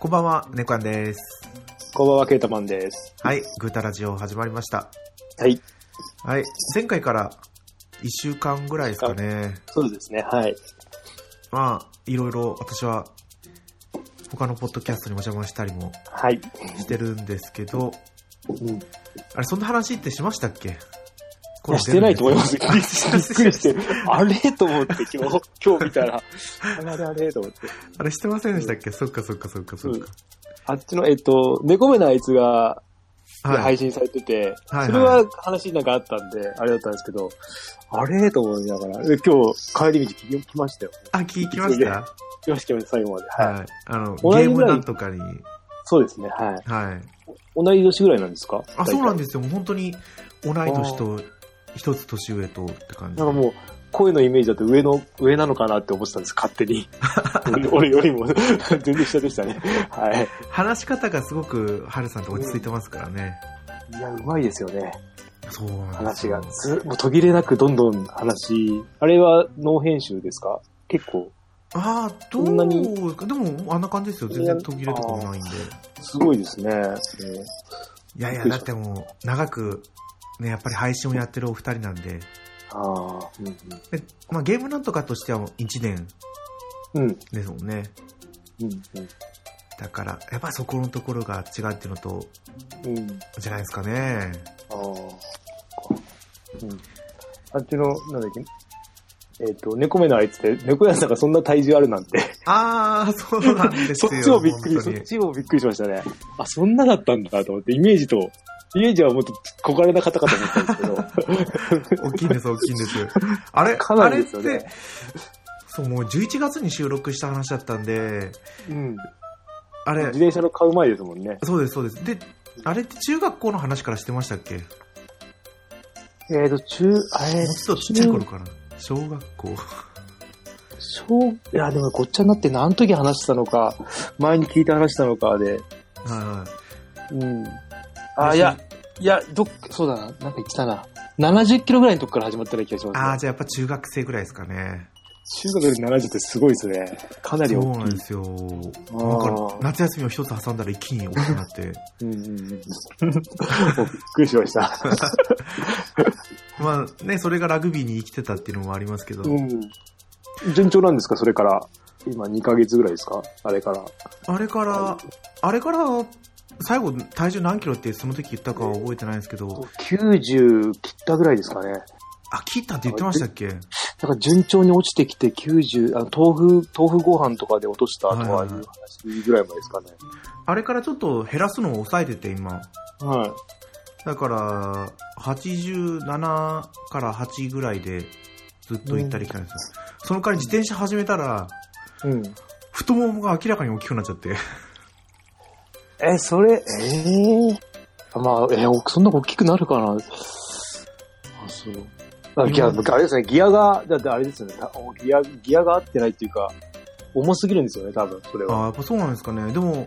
こんばんは、ネコアンです。こんばんは、ケータマンです。はい、グータラジオ始まりました。はい。はい、前回から1週間ぐらいですかね。そうですね、はい。まあ、いろいろ私は他のポッドキャストにお邪魔したりもはい。してるんですけど、うん。いあれ、そんな話ってしましたっけ？や、してないと思います。びっすくりして、あれ？と思って、今日、今日見たら、あれあれと思って。あれ、してませんでしたっけ、そっかそっかそっかそっか。あっちの、えっと、猫目のあいつが、はい。配信されてて、はいそれは話なんかあったんで、あれだったんですけど、あれ？と思いながら、で今日、帰り道聞きましたよ。あ、聞きました？聞きました、最後まで。はい。はい。あの、ゲームなんとかに、そうですね、はい。はい。同い年ぐらいなんですか？あ、そうなんす。ですよ。本当に同い年と一つ年上とって感じ。なんかもう、声のイメージだと上の、上なのかなって思ってたんです、勝手に。俺 俺よりも、全然下でしたね。はい。話し方がすごく、ハルさんと落ち着いてますからね。いや、うまいですよね。そう話よが。ずもう途切れなくどんどん話。あれはノー編集ですか？結構、ああ、どうそんなにでも、あんな感じですよ。全然途切れとかもないんで。すごいですね。いやいや、だってもう、長く、ね、やっぱり配信をやってるお二人なんで、ああ、うんでまあ、ゲームなんとかとしては1年うん。うん。ですもんね。うん。だから、やっぱそこのところが違うっていうのと、うん。うん。じゃないですかね。ああ。うん。あっちの、なんだっけ？えっ、と、猫目のあいつって、猫屋さんがそんな体重あるなんて。ああ、そうなんですよ。そっちもびっくり、そっちもびっくりしましたね。あ、そんなだったんだと思って、イメージと、イメージはもっと小柄な方かと思ったんですけど。大きいんです、大きいんです。あれ、かなりですよねあれって、そう、もう11月に収録した話だったんで、うん。あれ自、転車の買う前ですもんね。そうです、そうです。で、あれって中学校の話からしてましたっけ？もえっ、と、中、あれ、うちょっとちっちゃい頃かな。小学校。小、いや、でもごっちゃになって何時話したのか、前に聞いて話したのかで、はい。うん。あ、いや、いや、どっ、そうだな、なんか言ってたな。70キロぐらいのとこから始まったような気がします、ね。ああ、じゃあやっぱ中学生ぐらいですかね。中学で70ってすごいですね。かなりそう大きい。なんですよ。あなんーか、夏休みを一つ挟んだら一気に大きくなって。うんうんうん。びっくりしました。まあね、それがラグビーに生きてたっていうのもありますけど。うん。順調なんですか？それから。今2ヶ月ぐらいですか？あれから。あれから、あれから、最後体重何キロってその時言ったかは覚えてないんですけど、90切ったぐらいですかね。あ、切ったって言ってましたっけ？なんか順調に落ちてきて90、あの豆腐、豆腐ご飯とかで落としたとはいう話ぐらい前ですかね。あれからちょっと減らすのを抑えてて今。はい。だから、87から8ぐらいでずっと行ったり来たんですよ。その代わり自転車始めたら、うん。太ももが明らかに大きくなっちゃって。え、それ、ええまあ、えーそんな大きくなるかな？あ、そう。あギア、あれですね、ギアが、だってあれですよね、たギア、ギアが合ってないっていうか、重すぎるんですよね、多分、それは。ああ、やっぱそうなんですかね。でも、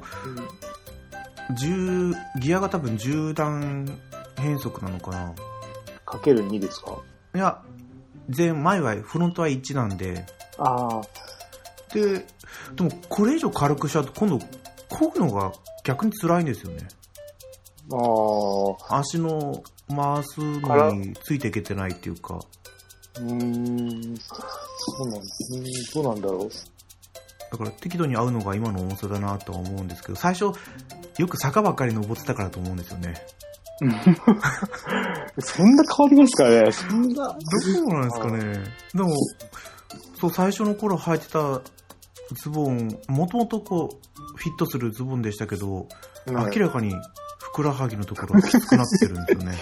10ギアが多分10段変速なのかな。かける2ですか？いや、前、前は、フロントは1なんで、ああ、で、でもこれ以上軽くしちゃうと今度、漕ぐのが逆に辛いんですよね。ああ、足の回すのについていけてないっていうか。うーん、そうなんです。うーんどうなんだろう。だから適度に合うのが今の重さだなとは思うんですけど、最初、よく坂ばっかり登ってたからと思うんですよね。そんな変わりますかねそんな。どうなんですかね。でも、そう、最初の頃履いてたズボン、もともとこう、フィットするズボンでしたけど、はい明らかにふくらはぎのところがきつくなってるんですよね。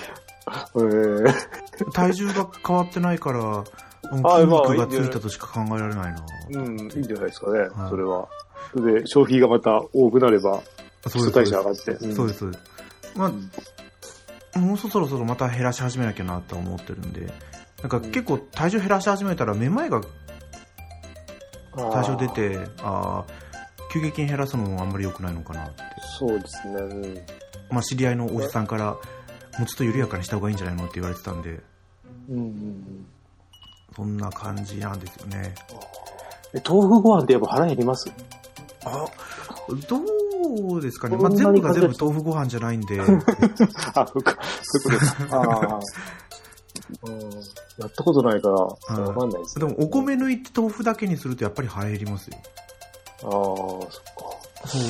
えー体重が変わってないから、あ筋まあ肉がついたとしか考えられないな。うん、いいんじゃないですかね、はいそれは。それで、消費がまた多くなれば、基礎代謝上がって。そうです、そうです。まあ、もうそろそろまた減らし始めなきゃなとは思ってるんで、なんか結構体重減らし始めたらめまいが多少出て、ああ、急激に減らすのもあんまり良くないのかなって。そうですね。うんまあ知り合いのおじさんから、もうちょっと緩やかにした方がいいんじゃないのって言われてたんで、うんうんうんそんな感じなんですよね。え豆腐ご飯ってやっぱ腹減ります？あ、どうですかね。まあ、全部が全部豆腐ご飯じゃないんで、あ、そうか、そういうことです。ああ。うんやったことないから、わかんないです、でもお米抜いて豆腐だけにするとやっぱり腹減りますよ。ああ、そっか。そう。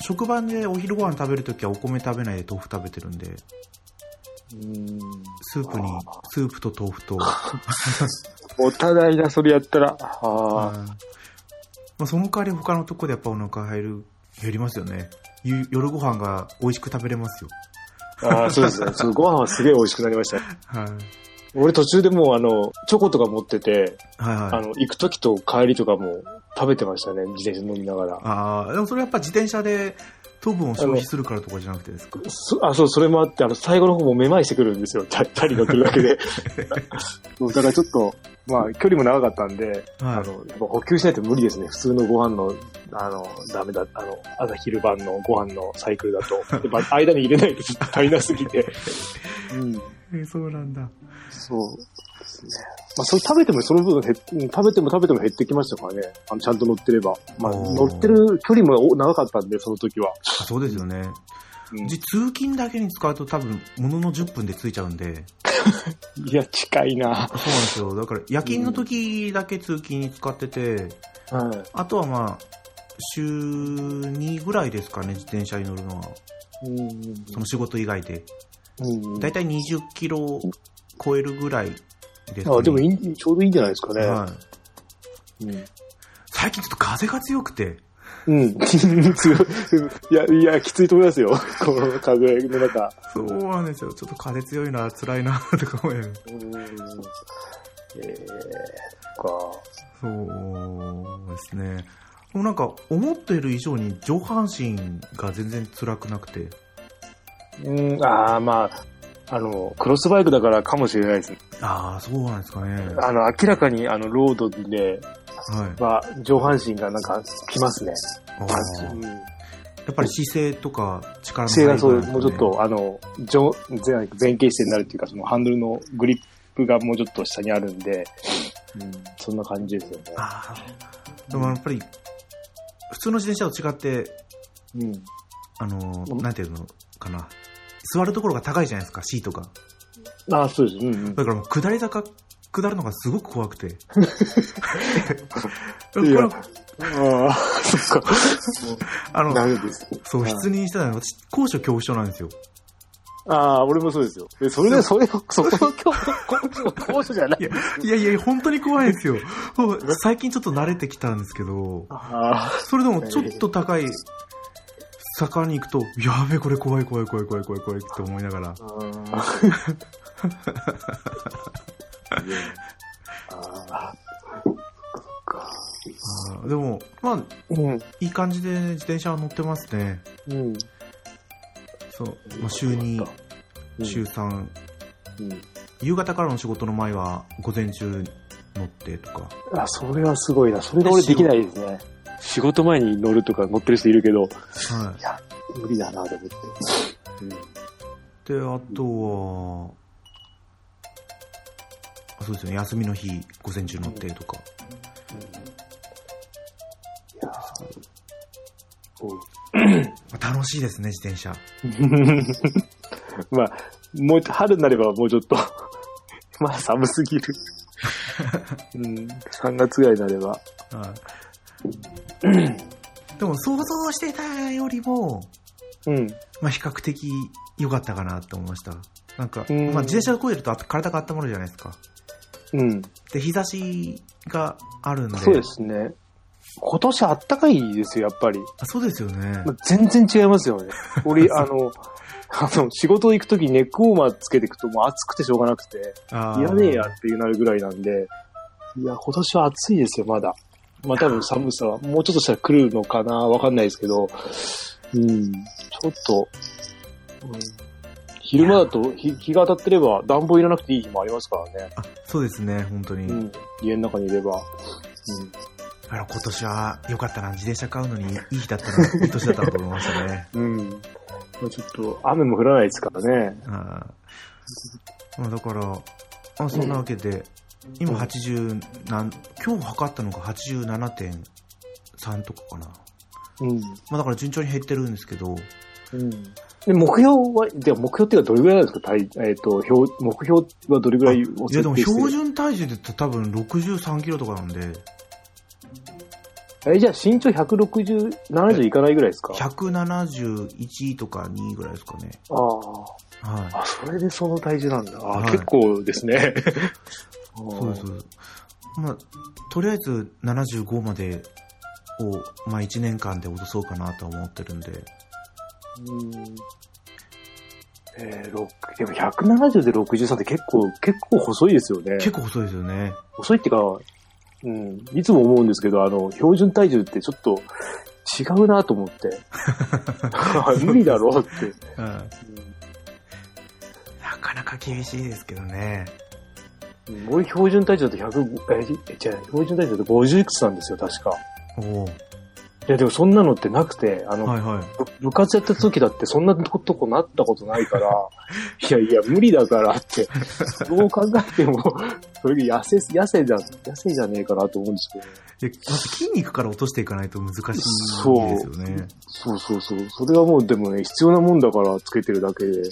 職場でお昼ご飯食べるときはお米食べないで豆腐食べてるんで、うん。スープに、スープと豆腐と、お互いだ、それやったら。ああ。まあ、その代わり他のとこでやっぱお腹減る、減りますよね。ゆ夜ご飯が美味しく食べれますよ。ああ、そうですね。ご飯はすげえ美味しくなりました。はい。俺途中でもうあの、チョコとか持ってて、はいはい。あの、行く時と帰りとかも食べてましたね。自転車乗りながら。ああ、でもそれやっぱ自転車で糖分を消費するからとかじゃなくてですか？そあ、そう、それもあって、あの、最後の方もめまいしてくるんですよ。チャチャリ乗ってるだけで。だからちょっと、まあ、距離も長かったんで、あはいの、やっぱ補給しないと無理ですね。普通のご飯の、あの、ダメだ、あの、朝昼晩のご飯のサイクルだと。やっぱ間に入れないとちょっと足りなすぎて。うん。えそうなんだ。そうですね。まあ、それ食べても、その分減食べても食べても減ってきましたからね。あの、ちゃんと乗ってれば。まあ、乗ってる距離もお長かったんで、その時は。あそうですよね。うん通勤だけに使うと多分、ものの10分で着いちゃうんで。いや、近いなそうなんですよ。だから、夜勤の時だけ通勤に使ってて、はい。あとはまあ、週2ぐらいですかね、自転車に乗るのは。うん。その仕事以外で。うん。だいたい20キロ超えるぐらいですかね。あ、でもいい、ちょうどいいんじゃないですかね。はい。うん。最近ちょっと風が強くて、うん。強い。いや、いや、きついと思いますよ。この風の中。そうなんですよ。ちょっと風強いな、辛いな、とか思いながらうん。えー、か。そうですね。もうなんか、思っている以上に上半身が全然辛くなくて。うん、ああ、まあ、あの、クロスバイクだからかもしれないですね。ああ、そうなんですかね。あの、明らかに、あの、ロードで、はい。は、上半身がなんか、きますね。やっぱり姿勢とか力の姿勢がそう、入りがもうちょっと、あの、上、前前傾姿勢になるっていうか、そのハンドルのグリップがもうちょっと下にあるんで、うん、そんな感じですよね。ああ。でもやっぱり、普通の自転車と違って、うん。あのう、んなんていうのかな。座るところが高いじゃないですか、シートが。ああ、そうです。うんうん。だからもう下り坂、下るのがすごく怖くて。こ いやれああ、そっか。あの。そう、はい失認してたのが、私、高所恐怖症なんですよ。ああ、俺もそうですよ。え、それで、それ、そこの今日、高所じゃないいや、いやいや、本当に怖いですよ。最近ちょっと慣れてきたんですけど、あそれでもちょっと高い坂に行くと、やべえ、これ怖い怖い怖い怖い怖い怖いって思いながら。あ。あでも、まあ、うん。いい感じで自転車は乗ってますね。うん。そう、まあ、週2、うん週3、うん。夕方からの仕事の前は午前中乗ってとか。あ、それはすごいな。それが俺できないですね。仕事前に乗るとか乗ってる人いるけど、はいや、無理だなと思って。うん。い。で、あとは、あそうですよね、休みの日、午前中乗ってとか。いやーまあ楽しいですね、自転車。まあ、もう、春になればもうちょっと、まあ寒すぎる。うん、3月ぐらいになれば。はい。でも想像してたよりも、うん。まあ比較的良かったかなと思いました。なんか、うんまあ自転車でこいでると体が温まるじゃないですか。うん。で、日差しがあるんで。そうですね。今年あったかいですよ、やっぱり。あそうですよね。まあ全然違いますよね。俺、あの、あの、仕事行くときネックウォーマーつけていくともう暑くてしょうがなくて、あーいらねえやっていうなるぐらいなんで、いや、今年は暑いですよ、まだ。まあ多分寒さはもうちょっとしたら来るのかなわかんないですけど、うん、ちょっと、うん、昼間だと日日が当たってれば暖房入れなくていい日もありますからね。あそうですね、本当に。うん、家の中にいれば。だから今年は良かったな、自転車買うのにいい日だったな、いい年だったなと思いましたね。うん。ちょっと雨も降らないですからね。あーまあだから、まあそんなわけで、今80何、今日測ったのが87.3とかかな。うん。まあだから順調に減ってるんですけど、うん。で、目標は、では目標っていうのはどれぐらいなんですか？体えっ、と、標、目標はどれぐらいをいやでも標準体重で多分63キロとかなんで、え、じゃあ身長160、70いかないぐらいですか？171とか2ぐらいですかね。ああ。はい。あ、それでその体重なんだ。あ、はい結構ですね。そうです。そうまあ、とりあえず75までを、まあ1年間で落とそうかなとは思ってるんで、うん。えー、ろくでも170で63って結構、結構細いですよね。結構細いですよね。細いっていうか、うん、いつも思うんですけど、あの、標準体重ってちょっと違うなと思って。無理だろうって。うんなかなか厳しいですけどね。うん俺標準体重だと100、え、え違う、標準体重だと50いくつなんですよ、確か。おおいや、でもそんなのってなくて、あの、はいはい。部部活やってた時だってそんなとことなったことないから、いやいや、無理だからって、どう考えても、それが痩せ、痩せじゃ、痩せじゃねえかなと思うんですけど。でまず筋肉から落としていかないと難しいですそうよね。そうそうそう。それはもうでもね、必要なもんだからつけてるだけで、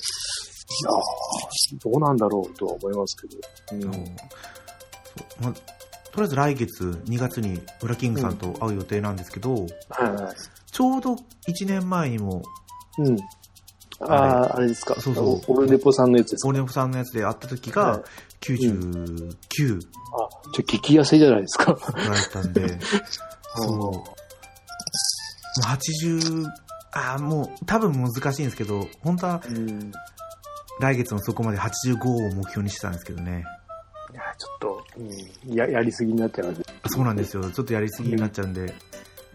どうなんだろうとは思いますけど。そうそうまあとりあえず来月2月にウラキングさんと会う予定なんですけど、はいはい。ちょうど1年前にも、うん。ああ、あれですか。そうそうオルネポさんのやつですか。オーネフさんのやつで会った時はいが99あ、じゃあ激痩せじゃないですか。ぐらいだったんで、そう。もう80、あーもう多分難しいんですけど、本当はうん。来月のそこまで85を目標にしてたんですけどね。いや、ちょっと、うん、や、やりすぎになっちゃいます。そうなんですよ。ちょっとやりすぎになっちゃうんで、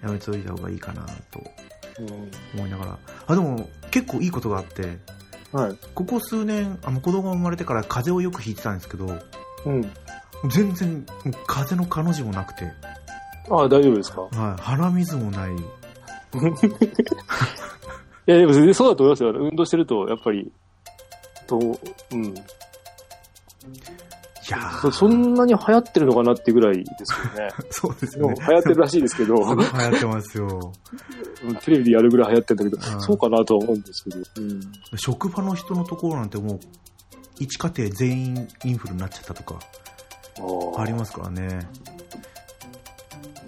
やめといた方がいいかなとうん。思いながら。あ、でも結構いいことがあって、はい。ここ数年、あの子供が生まれてから風邪をよくひいてたんですけど、うん。全然風邪の彼女もなくて、ああ、大丈夫ですか？はい、鼻水もない。いや、でも全然そうだと思いますよ。運動してると、やっぱり、と、うん。いやーそそんなに流行ってるのかなってぐらいですけどね。そうですよね。流行ってるらしいですけど、流行ってますよ。テレビでやるぐらい流行ってるんだけど、うんそうかなとは思うんですけど。うん。職場の人のところなんてもう、一家庭全員インフルになっちゃったとかありまますからね。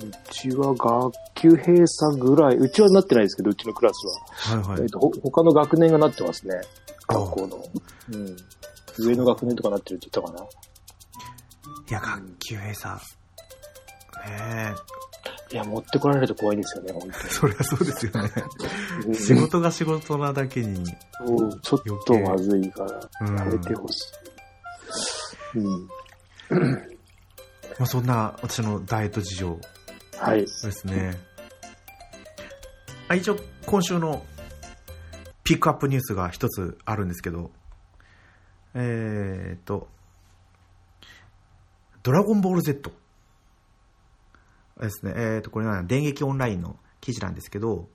うちは学級閉鎖ぐらい、うちはなってないですけど、うちのクラスは。はいはい。えっと、ほ他の学年がなってますね。学校の。うん。上の学年とかなってるって言ったかな？いや、学級閉鎖。ねいや、持ってこられると怖いですよね、本え。そりゃそうですよね。当に。仕事が仕事なだけに。ちょっとまずいから、うん。やめてほしい。うん。まあ、そんな私のダイエット事情はい。ですね。あ一応、今週のピックアップニュースが一つあるんですけど、えーっと、ドラゴンボール Z ですね。えーっと、これなんだ電撃オンラインの記事なんですけど、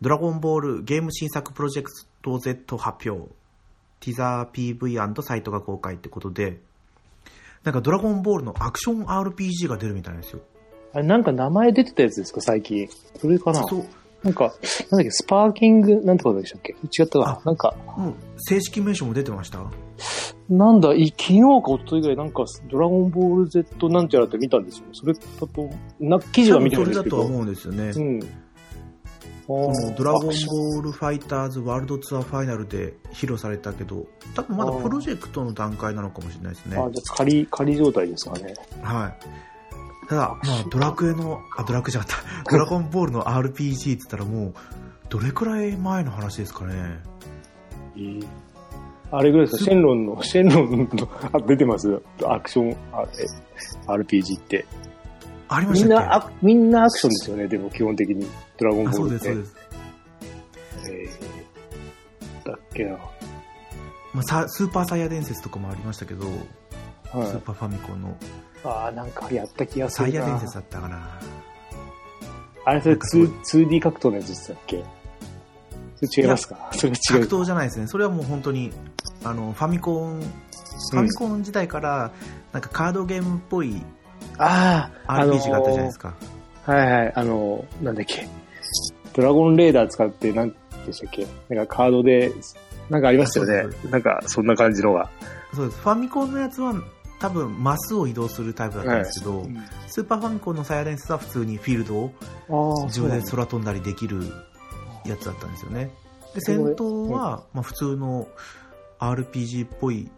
ドラゴンボールゲーム新作プロジェクト Z 発表、ティザー PV& サイトが公開ってことで、なんかドラゴンボールのアクション RPG が出るみたいなんですよ。あれ、なんか名前出てたやつですか、最近。それかなそう、なんか、なんだっけ、スパーキング、なんてことでしたっけ？違ったかあ。なんか、もう正式名称も出てました？なんだ、い昨日か一昨日ぐらい、なんか、ドラゴンボール Z なんちゃらって見たんですよ。それだと、な、記事は見て多るんですけど。分それだとは思うんですよね。うん。このドラゴンボールファイターズワールドツアーファイナルで披露されたけど、多分まだプロジェクトの段階なのかもしれないですね。あ、じゃあ仮、仮状態ですかね。はい。ただ、まあ、ドラクエの、あ、ドラクエじゃなかった。ドラゴンボールの RPG って言ったらもう、どれくらい前の話ですかね。あれぐらいですか、シェンロンの、シェンロンの、あ、出てますアクション、あえ RPG って。ありましたみんな、あみんなアクションですよね、でも基本的に。ドラゴンボあ、そうです、ールって。そうです。えーだっけな。まあ、さスーパーサイヤ伝説とかもありましたけど、はいスー。パーファミコンのああ、なんかやった気がすサるな。イヤ伝説だったかな。あれ、それなんかすごい 2- 2D 格闘のやつでしたっけ？それ違いますか？それ違格う。闘じゃないですね。それはもう本当に、あの、ファミコン、ファミコン時代から、なんかカードゲームっぽいああ、RPG があったじゃないですか。か。はいはい、あの、なんだっけ？ドラゴンレーダー使って、なんでしたっけ？なんかカードで、なんかありましたよね。なんか、そんな感じのが。そうです。ファミコンのやつは多分マスを移動するタイプだったんですけど、スーパーファミコンのサイヤ伝説は普通にフィールドを自分で空飛んだりできるやつだったんですよね。で、戦闘は、まあ、普通の RPG っぽい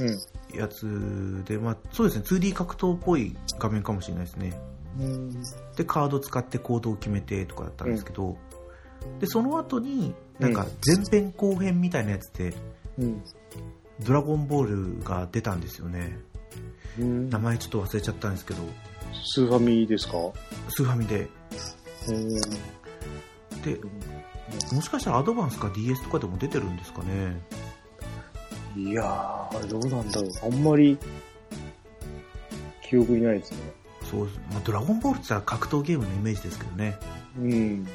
うん。やつで、まあ、そうですね、2D 格闘っぽい画面かもしれないですね。うん。で、カード使って行動を決めてとかだったんですけど、で、その後に、なんか前編後編みたいなやつで、うん。ドラゴンボールが出たんですよね。うん名前ちょっと忘れちゃったんですけど、スーファミですか？スーファミで。うん。で、もしかしたらアドバンスか DS とかでも出てるんですかね？いやー、どうなんだろう。あんまり、記憶にないですね。そう、まあ、ドラゴンボールって言ったら格闘ゲームのイメージですけどね。うん。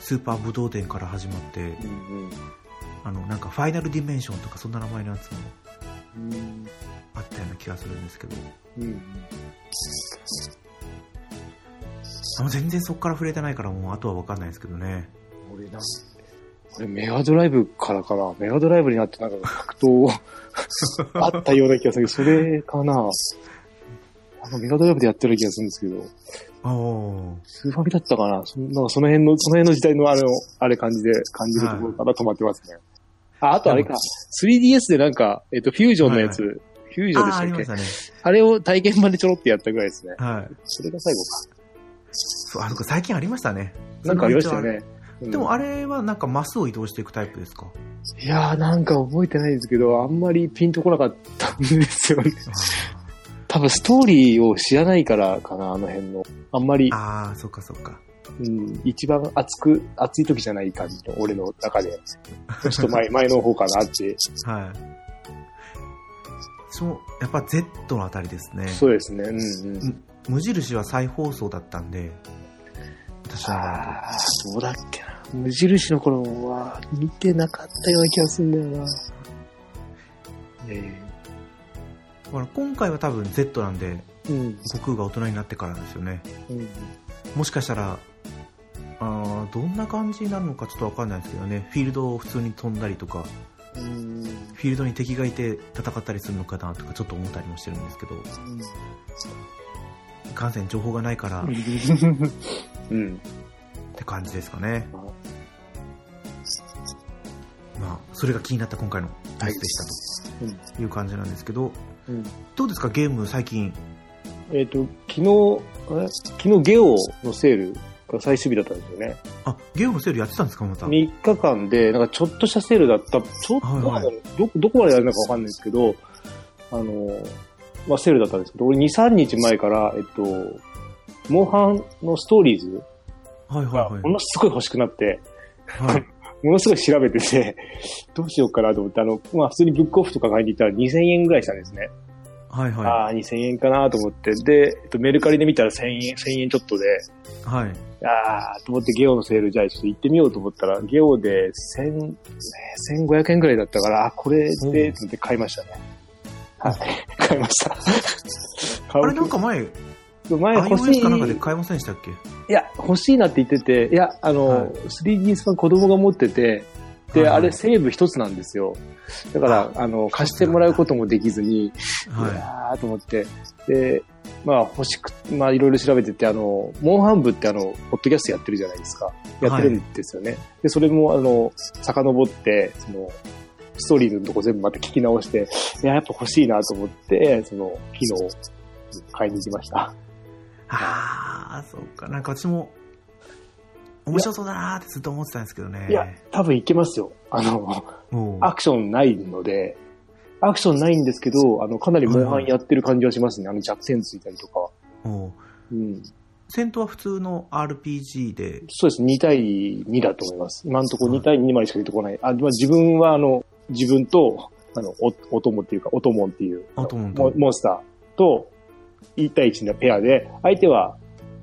スーパー武道伝から始まって、うんあの、なんかファイナルディメンションとかそんな名前のやつもうん。あったような気がするんですけど、うん。あの全然そこから触れてないからもうあとは分かんないですけどね。俺な、これメガドライブからかな。メガドライブになってなんか格闘 あったような気がするけど、それかな。あのメガドライブでやってる気がするんですけど、ああ。スーファミだったかな。そなんかその辺の、その辺の時代のあの、あれ感じで、感じるところから止まってますね。あ、あとあれか。3DS でなんか、えっと、フュージョンのやつ、はいフュージョンでしたっけ？ましたね。あれを体験版でちょろってやったぐらいですね。はい。それが最後そう、あの、最近ありましたね。か。なんかありましたよね。うんでもあれはなんかマスを移動していくタイプですか？いやーなんか覚えてないですけど、あんまりピンとこなかったんですよね。多分ストーリーを知らないからかな、あの辺の。あんまり、ああ、そっかそっか。うん、一番熱く、熱い時じゃない感じの、俺の中で。ちょっと前、前の方かなって。はい。そう、やっぱ Z のあたりですね。そうですね。うんうん。無印は再放送だったんで、私は。ああ、どうだっけな。無印の頃は見てなかったような気がするんだよな。えだから今回は多分 Z なんで、えうん。悟空が大人になってからなんですよね。うん。もしかしたら、あーどんな感じになるのかちょっとわかんないですけどね。フィールドを普通に飛んだりとか、うん。フィールドに敵がいて戦ったりするのかなとかちょっと思ったりもしてるんですけど、いかんせん情報がないからうん。って感じですかね。まあ、それが気になった今回のニュースでしたという感じなんですけど、うん。どうですか？ゲーム最近。えっ、と、昨日、昨日ゲオのセール最終日だったんですよね。あ、ゲームのセールやってたんですかまた？3日間で、なんかちょっとしたセールだった、ちょっと、はいはいど、どこまでやるのかわかんないですけど、あの、まあ、セールだったんですけど、俺2、3日前から、えっと、モンハンのストーリーズはいはいはいがも。のすごい欲しくなって、はい、ものすごい調べてて、どうしようかなと思って、あの、まあ、普通にブックオフとか買いに行ったら2000円ぐらいしたんですね。はいはああ、2000円かなと思って、で、えっと、メルカリで見たら1000円、1000円ちょっとで、い。はい。ああ、と思ってゲオのセールじゃあちょっと行ってみようと思ったら、ゲオで1000、1500円くらいだったから、あ、これで、と思って買いましたね。はい。買いました。買 あれなんか前、前欲しい。かなんかで買えませんでしたっけ？いや、欲しいなって言ってて、いや、あの、はい 3DS 版子供が持ってて、で、はいはいあれセーブ一つなんですよ。だから、あの、貸してもらうこともできずに、いはやーと思って、で、まあ欲しく、まあいろいろ調べてて、あの、モンハン部ってあの、ポッドキャストやってるじゃないですか。やってるんですよね。で、それもあの、遡って、その、ストーリーズのとこ全部また聞き直して、いや、やっぱ欲しいなと思って、その、昨日、買いに行きました。い。ああ、そうか。なんか私も、面白そうだなーってずっと思ってたんですけどね。いや、多分いけますよ。あの、アクションないので、アクションないんですけど、あの、かなりモンハンやってる感じはしますね。あの、弱点ついたりとか。もううん。戦闘は普通の RPG で、そうです。2対2だと思います。今のところ2対2までしか出てこない。あ、まあ、自分はあの、自分と、あの、お、お供っていうか、おともんっていう、モモンスターと、1対1のペアで、相手は、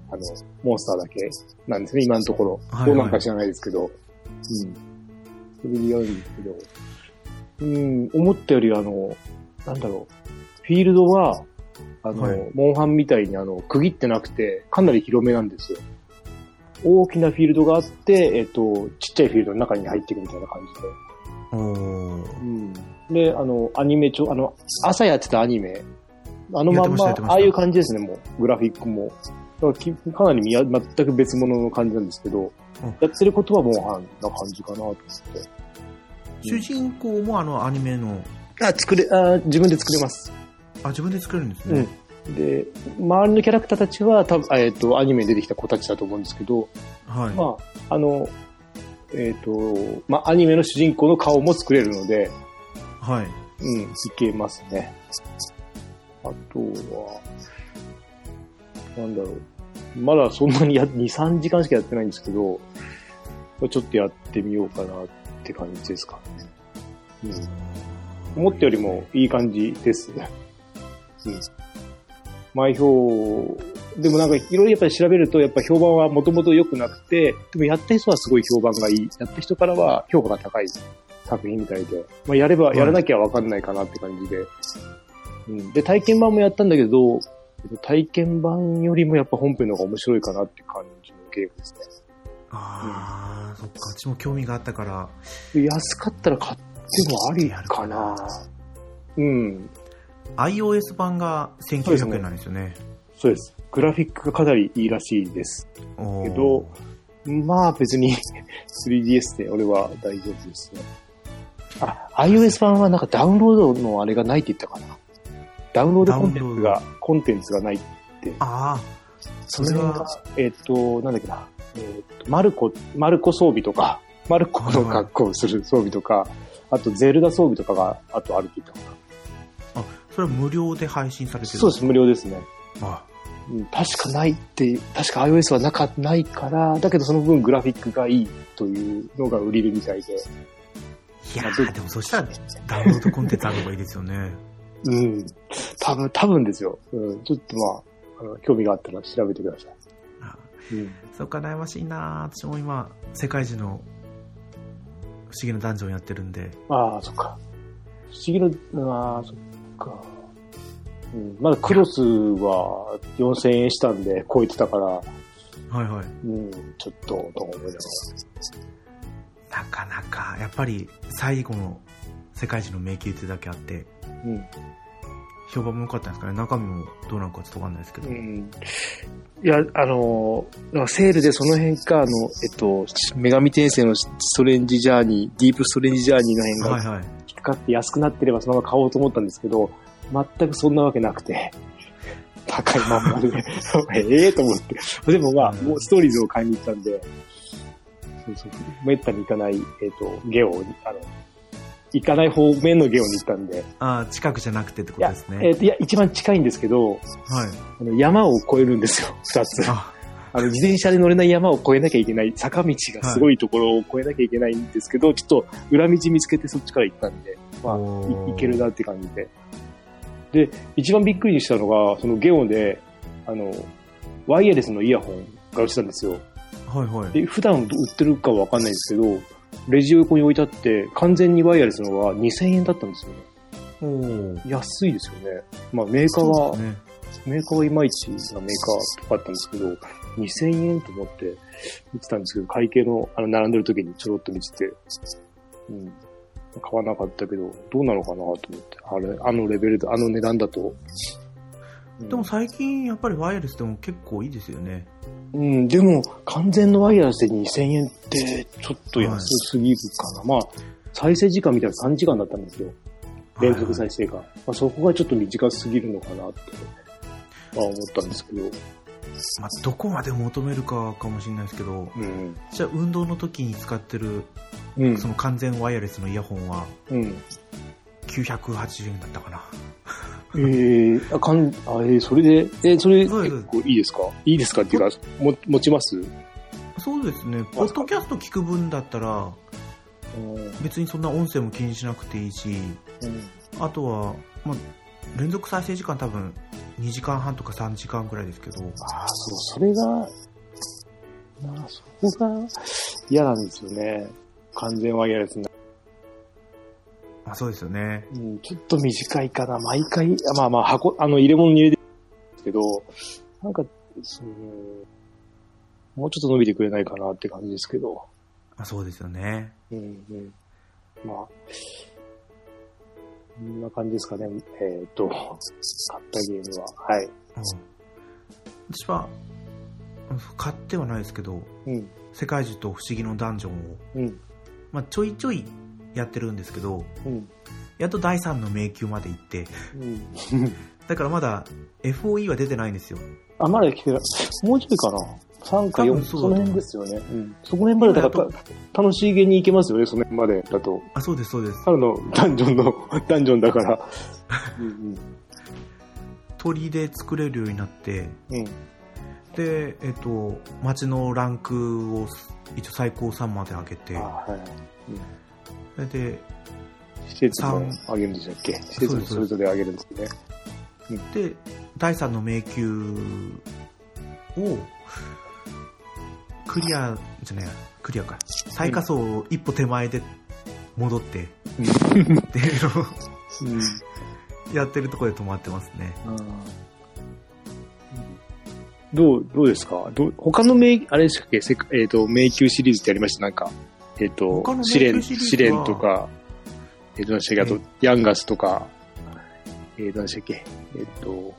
あの、モンスターだけなんですね、今のところ。はいはいどうなんか知らないですけど。うん。それでやるんですけど。うん、思ったよりあの、なんだろう。フィールドは、あの、はいモンハンみたいにあの、区切ってなくて、かなり広めなんですよ。大きなフィールドがあって、えっと、ちっちゃいフィールドの中に入っていくみたいな感じで。おーうん。で、あの、アニメちょ、あの、朝やってたアニメ、あのまんまああいう感じですね、もう、グラフィックも。だからきかなりみや全く別物の感じなんですけど、うんやってることはもう、あんな感じかなと思って。主人公もあのアニメの、あ、作れ、あ自分で作れます。あ、自分で作れるんですね。うん。で、周りのキャラクターたちは、多分えっ、と、アニメに出てきた子たちだと思うんですけど、はい。まあ、あの、えっ、と、まあ、アニメの主人公の顔も作れるので、はい。うん、いけますね。あとは、なんだろう。まだそんなにや、2、3時間しかやってないんですけど、ちょっとやってみようかなって感じですかね。うん。思ったよりもいい感じですね。うん。前評、でもなんかいろいろやっぱり調べると、やっぱ評判はもともと良くなくて、でもやった人はすごい評判がいい。やった人からは評価が高い作品みたいで、まあやれば、はいやらなきゃわかんないかなって感じで。うん。で、体験版もやったんだけど、体験版よりもやっぱ本編の方が面白いかなって感じのゲームですね。ああ、そっか、私も興味があったから、安かったら買ってもありかな。うん。iOS 版が1900円なんですよね。そうです。グラフィックがかなりいいらしいです。けど、まあ別に 3DS で俺は大丈夫ですね。あ、iOS 版はなんかダウンロードのあれがないって言ったかな。ダウンロードコンテンツが、コンテンツがない。ああ、それが、えっ、と、なんだっけな。えっ、と、マルコ、マルコ装備とか、マルコの格好をする装備とか、あとゼルダ装備とかが、あとあるって言ったかあ、それは無料で配信されな。てるそうです、無料ですね。あうん確かないって、確か iOS はなか、ないから、だけどその分グラフィックがいいというのが売りみたいで。いやー、でもそしたらダウンロードコンテンツある方がいいですよね。うん。多分、多分ですよ。うん。ちょっとまあ、興味があったら調べてくださあい。うん。そっか、悩ましいなー私も今、世界中の不思議なダンジョンやってるんで。ああ、そっか。不思議の、ああ、そっか。うん。まだクロスは4000円したんで超えてたから、はいはい。うん、ちょっと、と思いながら。なかなか、やっぱり最後の世界中の迷宮ってだけあって、うん。評判も良かったんですかね。中身もどうなのかちょっとわかんないですけど。うんいや、あのセールでその辺か、あの、えっと、女神転生のストレンジジャーニー、ディープストレンジジャーニーの辺が。引っかかって安くなってればそのまま買おうと思ったんですけど、全くそんなわけなくて、高いまんまで、ええと思って。でもまあ、うんもうストーリーズを買いに行ったんで、そうそう、めったに行かない、えっ、と、ゲオに、あの、行かない方面のゲオに行ったんで、ああ、近くじゃなくてってこいやとです、ね。えっ、と、いや、一番近いんですけど、はい。あの山を越えるんですよ、二つ。あ、あの、自転車で乗れない山を越えなきゃいけない、坂道がすごいところを越えなきゃいけないんですけど、ちょっと裏道見つけてそっちから行ったんで、まあ、おーいいけるなって感じで。で、一番びっくりしたのが、そのゲオで、あの、ワイヤレスのイヤホンが売ってたんですよ。はいはい。で、普段売ってるかわかんないんですけど、レジ横に置いてあって、完全にワイヤレスのは2000円だったんですよね。おー安いですよね。まあメーカーは、ね。メーカーはいまいちなメーカーとかあったんですけど、2000円と思って見てたんですけど、会計の、あの、並んでる時にちょろっと見てて、うん。買わなかったけど、どうなのかなと思って。あれ、あのレベルで、あの値段だと。うんでも最近やっぱりワイヤレスでも結構いいですよね。うん、でも、完全のワイヤレスで2000円って、ちょっと安すぎるかな。まあ、再生時間見たら3時間だったんですよ。連続再生が。まあ、そこがちょっと短すぎるのかなって、まあ思ったんですけど。まあ、どこまで求めるかかもしれないですけど、うん。じゃあ運動の時に使ってるうんそ。の完全ワイヤレスのイヤホンはうん。980円だったかな。えー、あ、かん、あ、えー、それで、えー、それそうです。結構いいですか？いいですか？っていうか、も、持ちます？そうですね。ポッドキャスト聞く分だったら、別にそんな音声も気にしなくていいし、あとは、まあ、連続再生時間多分2時間半とか3時間くらいですけど、ああ、そう、それが、まあ、そこが嫌なんですよね。完全ワイヤレスな。あそうですよね。うん、ちょっと短いかな。毎回、あまあまあ、箱、あの、入れ物に入れてるんですけど、なんか、その、もうちょっと伸びてくれないかなって感じですけど。あそうですよね。うんうん。まあ、こんな感じですかね。えっ、と、買ったゲームは。はい。うん私は、うん買ってはないですけど、うん。世界中と不思議のダンジョンを、うん。まあ、ちょいちょいやってるんですけど、うん。やっと第3の迷宮まで行って、うん。だからまだ FOE は出てないんですよ。あ、まだ来てない。もうちょいかな。3か4、多分そその辺ですよね。うん。そこら辺までだからた楽しげに行けますよね、その辺までだと。あ、そうです、そうです。ただのダンジョンの、ダンジョンだから。うん鳥で作れるようになって、うん。うん。で、えっと、街のランクを一応最高3まで上げてあ、はい。それで、施設も上げるんでしたっけ？施設もそれぞれ上げるんですよね。で、第3の迷宮を、クリアじゃないや、クリアか。最下層一歩手前で戻って、っていうの。やってるところで止まってますね。どう、どうですか？どう他の迷、あれでしたっけ？えっ、と、迷宮シリーズってありました？なんか、えっ、と他の、迷試練、試練とか、えっ、と、何でしたっけあと、ヤンガスとか、えー、何でしたっけえっ、と、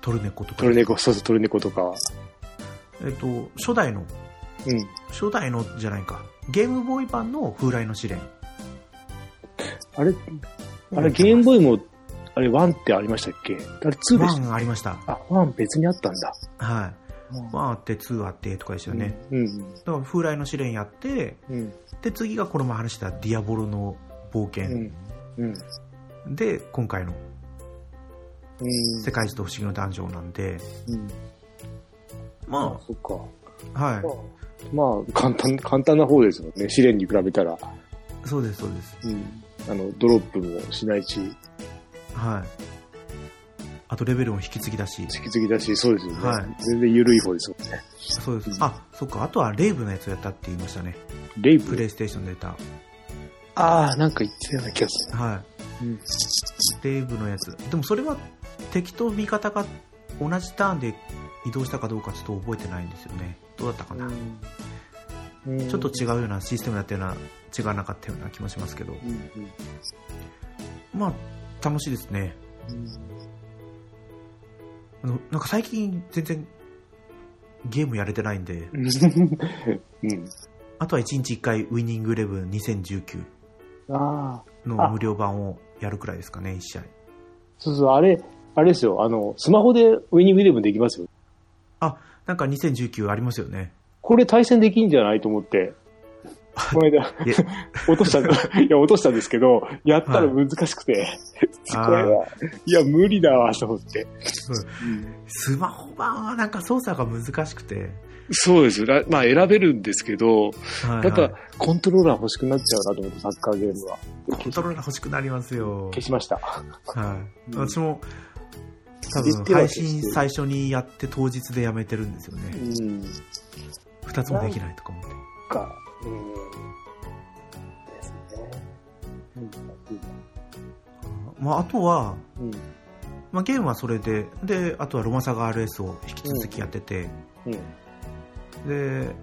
トルネコとか。トルネコ、そうそう、トルネコとか、えっと、初代の、うん。初代のじゃないか。ゲームボーイ版の風来の試練。あれ、あれ、ゲームボーイも、あれ、1ってありましたっけ？あれ、2でした1ありました。あ、1別にあったんだ。はい。1あって、2あってとかですよね。うん。だから風来の試練やって、うん。で、次がこの前話したディアボロの冒う険。ん。うん。で、今回のうん。世界一と不思議のダンジョンなんで、うん。まそっか。あ、はい。まあ、簡単、簡単な方ですよね。試練に比べたら。そうです、そうです。うん。あの、ドロップもしないし、はい。あとレベルも引き継ぎだし、引き継ぎだし、そうですよね。はい全然緩い方ですもんね。そうです。うんあ、そっか。あとはレイブのやつをやったって言いましたね。レイブ？プレイステーションで出た。ああ、なんか言ってたような気がすはい。る。うん。レイブのやつ。でもそれは敵と味方が同じターンで移動したかどうかちょっと覚えてないんですよね。どうだったかな？うんちょっと違うようなシステムだったような、違わなかったような気もしますけど。うんまあ、楽しいですね。あのなんか最近全然ゲームやれてないんで、うん。うん。あとは1日1回ウィニングイレブン2019ああ。の無料版をやるくらいですかね、1試合。そうそう、あれ、あれですよ。あの、スマホでウィニングイレブンできますよ。あ、なんか2019ありますよね。これ対戦できんじゃないと思って。この間、落とした、いや、落としたんですけど、やったら難しくて、あー これは、いや、無理だわ、と思って。スマホ版はなんか操作が難しくて、そうですまあ、選べるんですけど、はいはいやっぱ、コントローラー欲しくなっちゃうなと思って、サッカーゲームは。コントローラー欲しくなりますよ。消しました。はい。うん私も、多分配信最初にやって当日でやめてるんですよね。うん。二つもできないとか思って。か、うん。ですね。うん。まあ、あとは、うん。まあ、ゲームはそれで、で、あとはロマサガ RS を引き続きやってて、うん。で、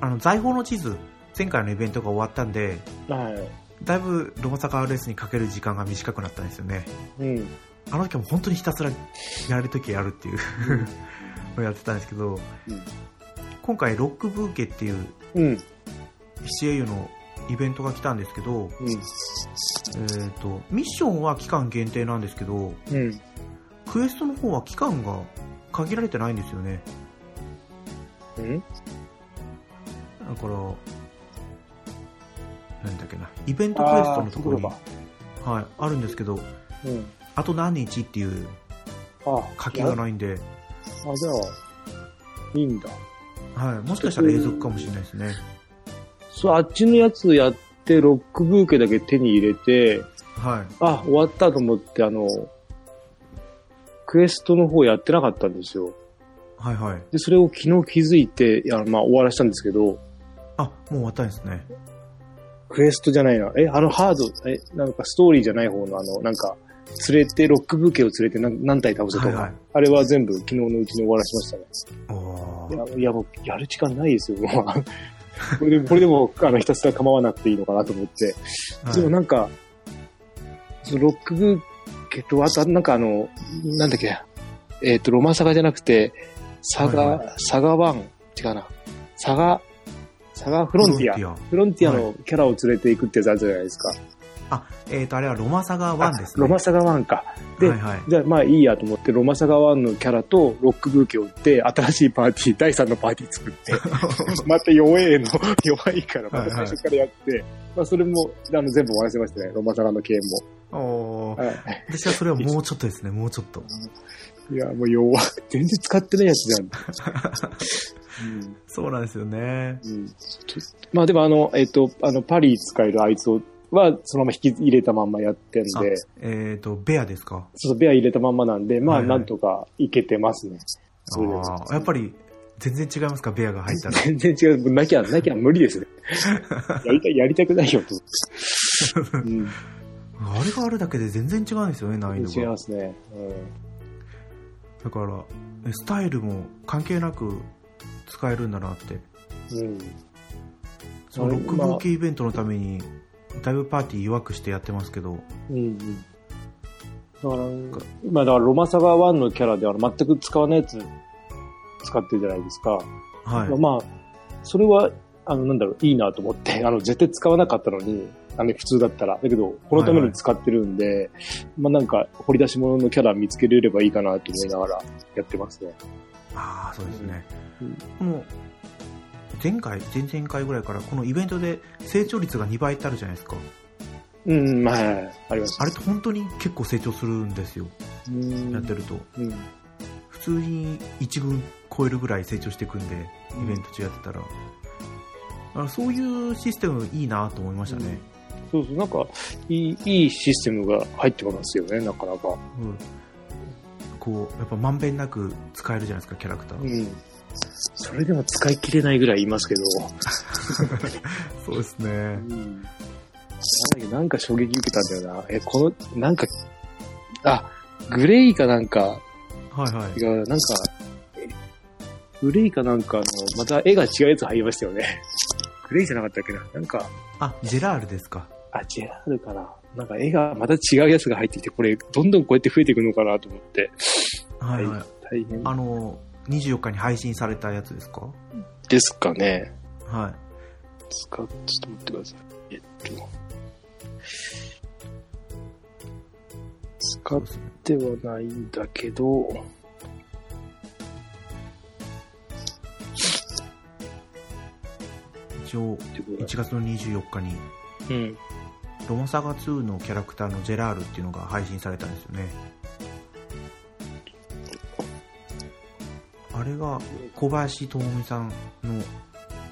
あの、財宝の地図、前回のイベントが終わったんで、はい。だいぶロマサガ RS にかける時間が短くなったんですよね。うん。あの時はもう本当にひたすらやれる時はやるっていうの をやってたんですけど、今回ロックブーケっていううん。CAU のイベントが来たんですけど、うん。えっ、と、ミッションは期間限定なんですけど、うん。クエストの方は期間が限られてないんですよね。うん？だから、なんだっけな、イベントクエストのところに、はい、あるんですけど、うん。あと何日っていうあ、書きがないんで、あ、じゃあ、いいんだ。はい、もしかしたら永続かもしれないですね。そう、あっちのやつやって、ロックブーケだけ手に入れて、はい。あ、終わったと思って、あの、クエストの方やってなかったんですよ。はいはい。で、それを昨日気づいて、いや、まあ終わらしたんですけど、あ、もう終わったんですね。クエストじゃないな。え、あのハード、え、なんかストーリーじゃない方のあの、なんか、連れて、ロックブーケを連れて何何体倒すとか、はいはいあれは全部昨日のうちに終わらしましたね。おーいや、いやもう、やる時間ないですよ、もう。これでも、これでも、あの、ひたすら構わなくていいのかなと思って。はいでもなんか、そのロックブーケと、あと、なんかあの、なんだっけ、えっ、と、ロマサガじゃなくて、サガ、はいはサガワン、違うな。サガ、サガフロンティア。フロンティアのキャラを連れていくってやつあるじゃないですか。あ、えっ、と、あれはロマサガ1ですね。ロマサガワンか。で、はいはい。じゃあまあいいやと思って、ロマサガワンのキャラとロックブーケを売って、新しいパーティー、第3のパーティー作って、また弱えの、弱いから、また最初からやって、まあそれも、あの、全部終わらせましたね、ロマサガの件も。おーはい。私はそれはもうちょっとですね、もうちょっと。いや、もう弱い。全然使ってないやつじゃん。うんそうなんですよね。うんまあでもあの、えっ、と、あの、パリ使えるあいつをは、そのまま引き入れたまんまやってんで、えっ、と、ベアですか？そうそう、ベア入れたまんまなんで、まあ、はいはいなんとかいけてますね。あそれでーやっぱり、全然違いますか？ベアが入ったら。全然違う。なきゃ、なきゃ無理ですね。やりたい、やりたくないよ、と思って。うん。あれがあるだけで全然違うんですよね、難易度が違いま。すね。だから、えスタイルも関係なく使えるんだなって。うん。うん。そのロックブまあーケイベントのために、だいぶパーティー弱くしてやってますけど、うんうん。だから、今、だから、ロマサガ1のキャラでは全く使わないやつ使ってるじゃないですか。はい。まあ、それは、あの、なんだろう、いいなと思って、あの、絶対使わなかったのに、あの、普通だったら。だけど、このために使ってるんで、まあなんか、掘り出し物のキャラ見つけれればいいかなと思いながらやってますね。ああ、そうですね。うんこの、前回、前々回ぐらいから、このイベントで成長率が2倍ってあるじゃないですか。うん、まあ、あります。あれって本当に結構成長するんですよ。うんやってると。うん。普通に1軍超えるぐらい成長していくんで、イベント中やってたら。だからそういうシステムいいなと思いましたね。そうそう、なんか、いい、いいシステムが入ってますよね、なかなか。うん。こう、やっぱまんべんなく使えるじゃないですか、キャラクター。うん。それでも使い切れないぐらいいますけど。そうですね。うん。なんか衝撃受けたんだよな。え、この、なんか、あ、グレイかなんか、はいはい。違う、なんか、えグレイかなんかの、また絵が違うやつ入りましたよね。グレイじゃなかったっけななんか、あ、ジェラールですか。あ、ジェラールかななんか絵がまた違うやつが入ってきて、これ、どんどんこうやって増えていくのかなと思って。はいはい。大変あの、24日に配信されたやつですか？ですかね。はい。使っ、ちょっと待ってください。えっと。使っ。てはないんだけど、一応、1月の24日に、うん。ロマサガ2のキャラクターのジェラールっていうのが配信されたんですよね。あれが小林智美さんの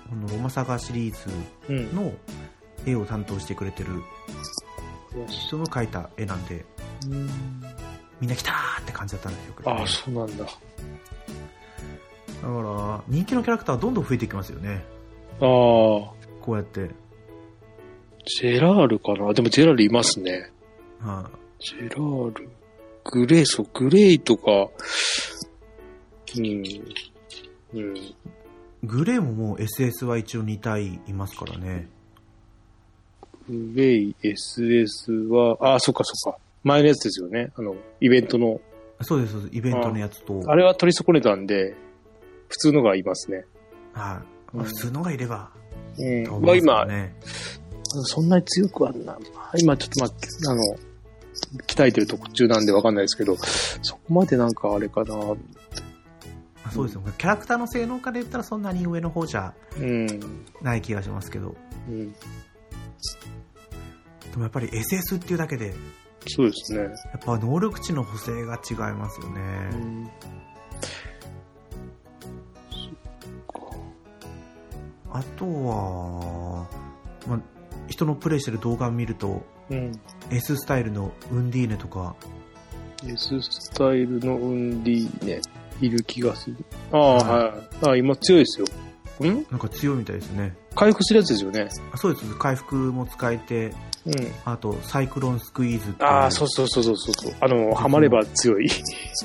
このロマサガシリーズうん。の絵を担当してくれてる人の描いた絵なんで、みんな来たーって感じだったんですよ。ああ、そうなんだ。だから、人気のキャラクターはどんどん増えていきますよね。ああ、こうやって。ジェラールかな？でもジェラールいますね。はジェラール。グレー、そう、グレイとか、うん。うん。いグレーももう SS は一応2体いますからね。グレイ、SS は、ああ、そっかそっか。前のやつですよね。あの、イベントの。そうです、そうです。イベントのやつと。あれは取り損ねたんで、普通のがいますね。はい、うん普通のがいれば。うん。と思いまあ今。そんなに強くはな、まあ今ちょっとまあ、あの、鍛えてる途中なんでわかんないですけど、そこまでなんかあれかな。あそうですよ。キャラクターの性能から言ったらそんなに上の方じゃうん。ない気がしますけど。うん。でもやっぱり SS っていうだけで、そうですね。やっぱ能力値の補正が違いますよね。うん。あとは、まあ、人のプレイしてる動画を見ると、うん。S スタイルのウンディーネとか、S スタイルのウンディーネ、いる気がする。ああ、はい。ああ、今強いですよ。ん？なんか強いみたいですね。回復するやつですよね。あそうです。回復も使えて、うん。あと、サイクロンスクイーズっていああ、そうそうそうそうそう。あの、ハマれば強い。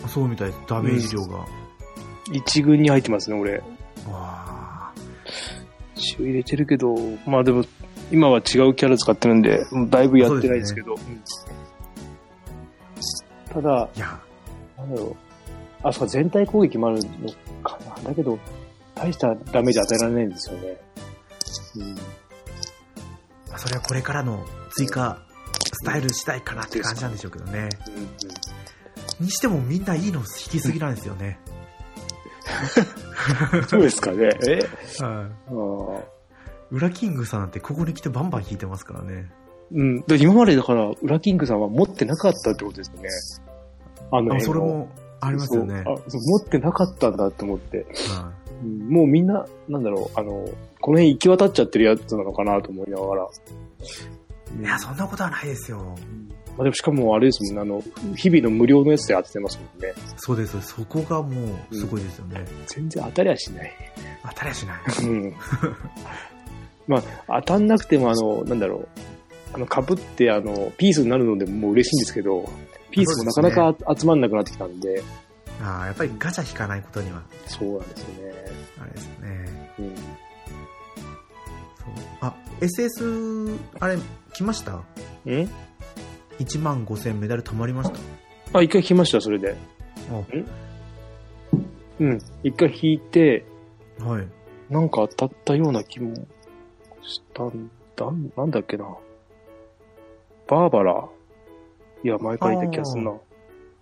そうみたいです。ダメージ量が。一軍に入ってますね、俺。わ血入れてるけど、まあでも、今は違うキャラ使ってるんで、だいぶやってないですけど。うんただ、ーいや、なんだろう。あ、そうか、全体攻撃もあるのかな。だけど、大したダメージ与えられないんですよね。うん。まあそれはこれからの追加スタイル次第かなって感じなんでしょうけどね。にしてもみんないいの引きすぎなんですよね。そうですかね。え？はい。ウラキングさんなんてここに来てバンバン引いてますからね。うん。で今までだから、ウラキングさんは持ってなかったってことですよね。あのそれもありますよね。そうあそう持ってなかったんだと思って。はうんもうみんな、なんだろう、あの、この辺行き渡っちゃってるやつなのかなと思いながら。い、いや、そんなことはないですよ。まあでもしかもあれですもんね、あの、日々の無料のやつで当ててますもんね。そうです。そこがもうすごいですよね。全然当たりゃしない。当たりゃしない。うん。まあ、当たんなくても、あの、なんだろう、あの、被って、あの、ピースになるのでもう嬉しいんですけど、ピースもなかなか集まんなくなってきたんで、ああ、やっぱりガチャ引かないことには、そうなんですよね。あれですね。うん。そうあ、SS、あれ、来ました？ん ?1 万5000メダル貯まりましたあ、一回引きました、それで。あうん。一回引いて、はい。なんか当たったような気もしたんだ、なんだっけな。バーバラいや、前から言った気がするな。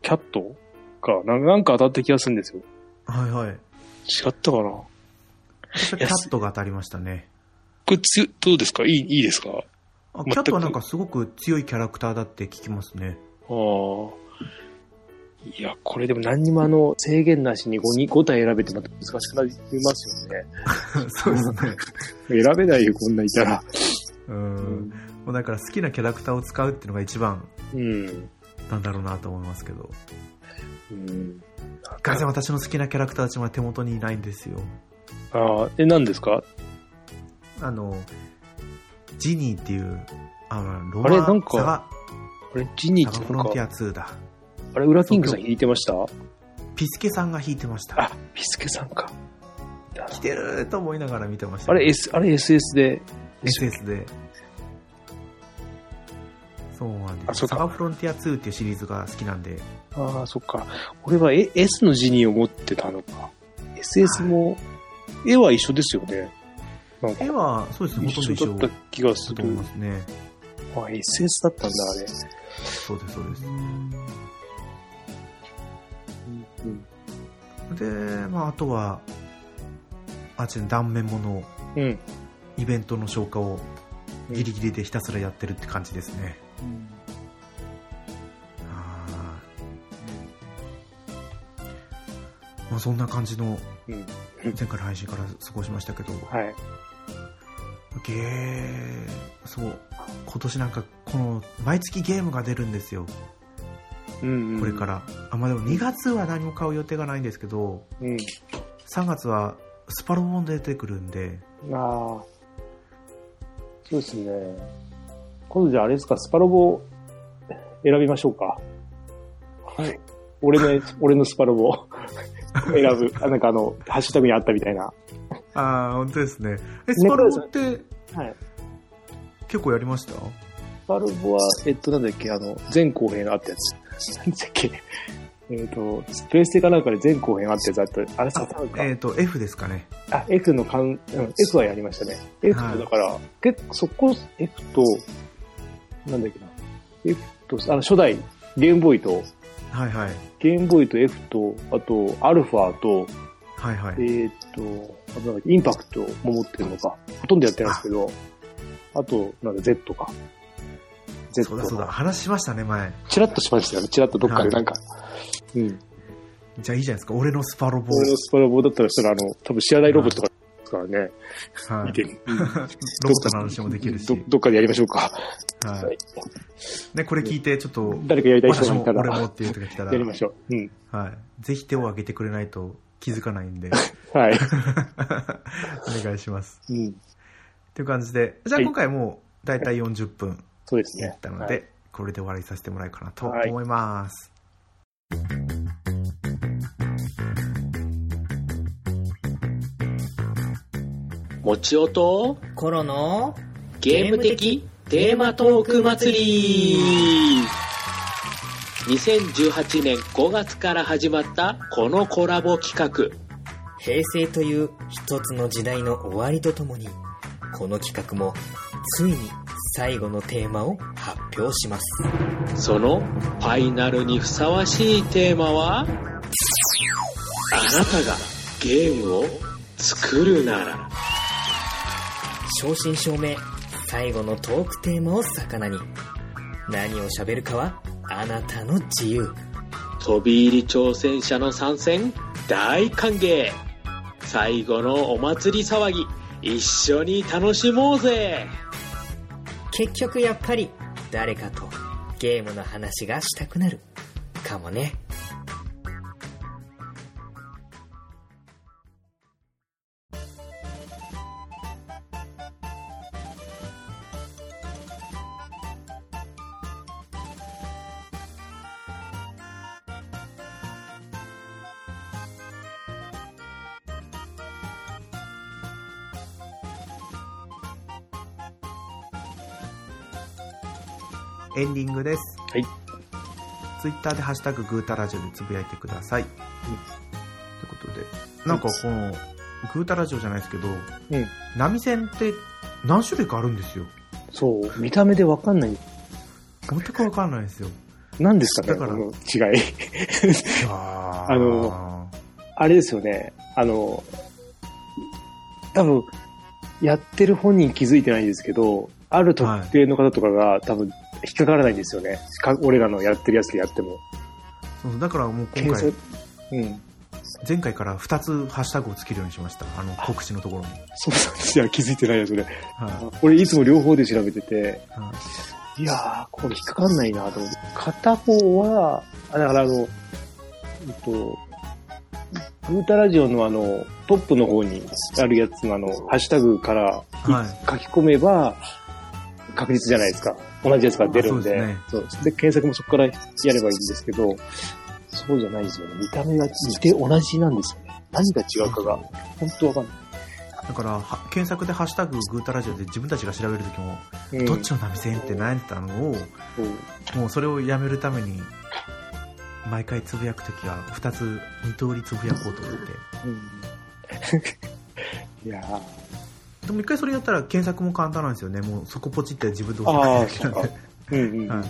キャットかな。なんか当たった気がするんですよ。はいはい。違ったかな？キャットが当たりましたね。れつ、どうですか？いい、いいですか？キャットはなんかすごく強いキャラクターだって聞きますね。ああ。いや、これでも何にもあの、制限なしに 5, に5体選べてまた難しくなりますよね。そうですね。選べないよ、こんないたら。うん。もうだから好きなキャラクターを使うっていうのが一番うん。なんだろうなと思いますけど。うん。ガチャ私の好きなキャラクターたちは手元にいないんですよ。ああ、え、何ですか？あの、ジニーっていう、あ、ロマあれなんかあれ、ジニーサってなんかガフロンティ、ア2だ。あれ、ウラキングさん弾いてました？ピスケさんが弾いてました。あ、ピスケさんか。来てると思いながら見てました。あれ、S、あれ SS で。SS で。そうなんです。サガフロンティア2っていうシリーズが好きなんで、ああ、そっか。俺はえ S のジニーを持ってたのか。SS も、絵は一緒ですよね。絵は、そうですね、ほとんど一緒だった気がするだと思い。ますね。あ、SS だったんだ、あれ。そうです、そうです。うん。で、まあ、あとは、あっちの断面ものうん。イベントの消化をギリギリでひたすらやってるって感じですね。あーまあ、そんな感じのうん。前回の配信から過ごしましたけど、はい。ゲー、そう、今年なんかこの毎月ゲームが出るんですよ、うん、うん。これから。あ、まあでも2月は何も買う予定がないんですけど、うん。3月はスパロボン出てくるんで、ああ。そうですね。今度じゃああれですか、スパロボ選びましょうか。はい。俺の、俺のスパロボ選ぶ。あなんかあの、ハッシュタグにあったみたいな。ああ、本当ですね。え、スパロボってはい。結構やりました？スパロボは、えっと、なんだっけ、あの、前後編あったやつ。なんだっけ。えっと、プレステかなんかで前後編あったやつあった。あれ、サタンか。えっ、と、F ですかね。あ、F の関、うん、F はやりましたね。F はだから、結構、そこ、F と、なんだっけな。F と、あの、初代、ゲームボーイと、はいはい。ゲームボーイと F と、あと、アルファと、はいはい。えーっと、あとなんだっけインパクトも持ってるのか。ほとんどやってないんですけど、あと、なんだ、Z か。Z そうだそうだ、話しましたね、前。チラッとしましたよね。チラッとどっかでなんか。うん。じゃあいいじゃないですか、俺のスパロボ。俺のスパロボだったらしたら、あの、多分知らないロボットがからね。はい、見てロボットの話もできるし。ど、どっかでやりましょうか。ははいい。ね、これ聞いて、ちょっと、誰かやりたい人私もがいたら、俺もっていう人が来たら、やりましょう。うん。はい。ぜひ手を挙げてくれないと気づかないんで、はい。お願いします。うん。っていう感じで、じゃあはい今回もう、だいたい40分そうですね。言ったので、はいこれで終わりさせてもらえるかなと思います。もちおとコロのゲーム的？テーマトーク祭り。2018年5月から始まったこのコラボ企画。平成という一つの時代の終わりとともにこの企画もついに最後のテーマを発表します。そのファイナルにふさわしいテーマは？あなたがゲームを作るなら正真正銘最後のトークテーマを魚に。何を喋るかはあなたの自由。飛び入り挑戦者の参戦大歓迎。最後のお祭り騒ぎ一緒に楽しもうぜ。結局やっぱり誰かとゲームの話がしたくなるかもねエンディングです。はい。ツイッターでハッシュタググータラジオでつぶやいてください。ということで、なんかこの、グータラジオじゃないですけど、うん。波線って何種類かあるんですよ。そう、見た目でわかんない。全くわかんないですよ。何ですかね、だからこの違い。あ あのあれですよね、あの、多分、やってる本人気づいてないんですけど、ある特定の方とかが多分引っかからないんですよね。か俺らのやってるやつでやっても。そうだからもう今回うん。前回から2つハッシュタグをつけるようにしました。あの、告知のところに。そうなんですよ。気づいてないやつで。は俺いつも両方で調べてて、い。はいやー、これ引っかかんないなと思って。片方は、あだからあの、えっと、グータラジオのあの、トップの方にあるやつのあの、ハッシュタグからはい書き込めば、確実じゃないですか。同じやつが出るんで。あそうで検索もそこからやればいいんですけど、そうじゃないですよね。見た目が似て同じなんですよね。何が違うかが、本当わかんない。だからは検索で「ハッシュタググータラジオ」で自分たちが調べるときも、うんどっちの波線って悩んでたのをもうそれをやめるために毎回つぶやくときは2つ2通りつぶやこうと思ってうん いやーでも一回それやったら検索も簡単なんですよね。もうそこポチって自分で押すだけなんで。うんうん。なん。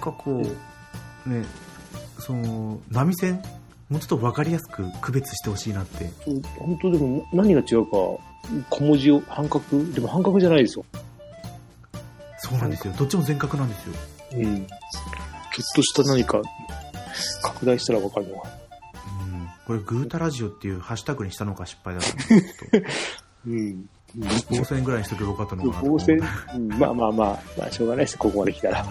かこうねその波線もうちょっと分かりやすく区別してほしいなって。本当でも何が違うか、小文字を半角でも半角じゃないですよ。そうなんですよ。どっちも全角なんですよ。うん。ちょっとした何か、拡大したらわかるのか。うんこれグータラジオっていうハッシュタグにしたのが失敗だったんですけどうん。棒線ぐらいにしとけばよかったのかなと思うんまあまあまあ、まあしょうがないです、ここまで来たら。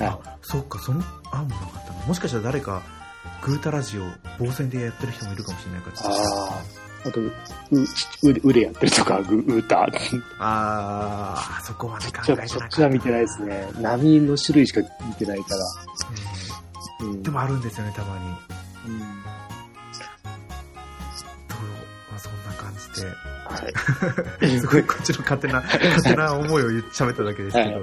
あそっかその案もなかったなもしかしたら誰かグータラジオ棒線でやってる人もいるかもしれないからああ。あと、う、う、うでやってるとか、ぐ、うーた。あーそこまで考えてなかったそっちは見てないですね。波の種類しか見てないから。ううんん。でもあるんですよねたまにうん、んな感じではい。すごいこっちの勝手な勝手な思いを言っ喋っただけですけど、はい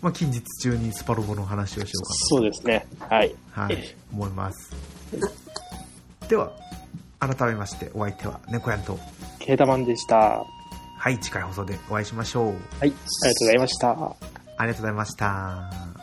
まあ近日中にスパロボの話をしようかそうですね。はい。なはい思いますでは改めましてお相手は猫やんとケータマンでした。ははい次回放送でお会いしましょうい。ありがとうございました。ありがとうございました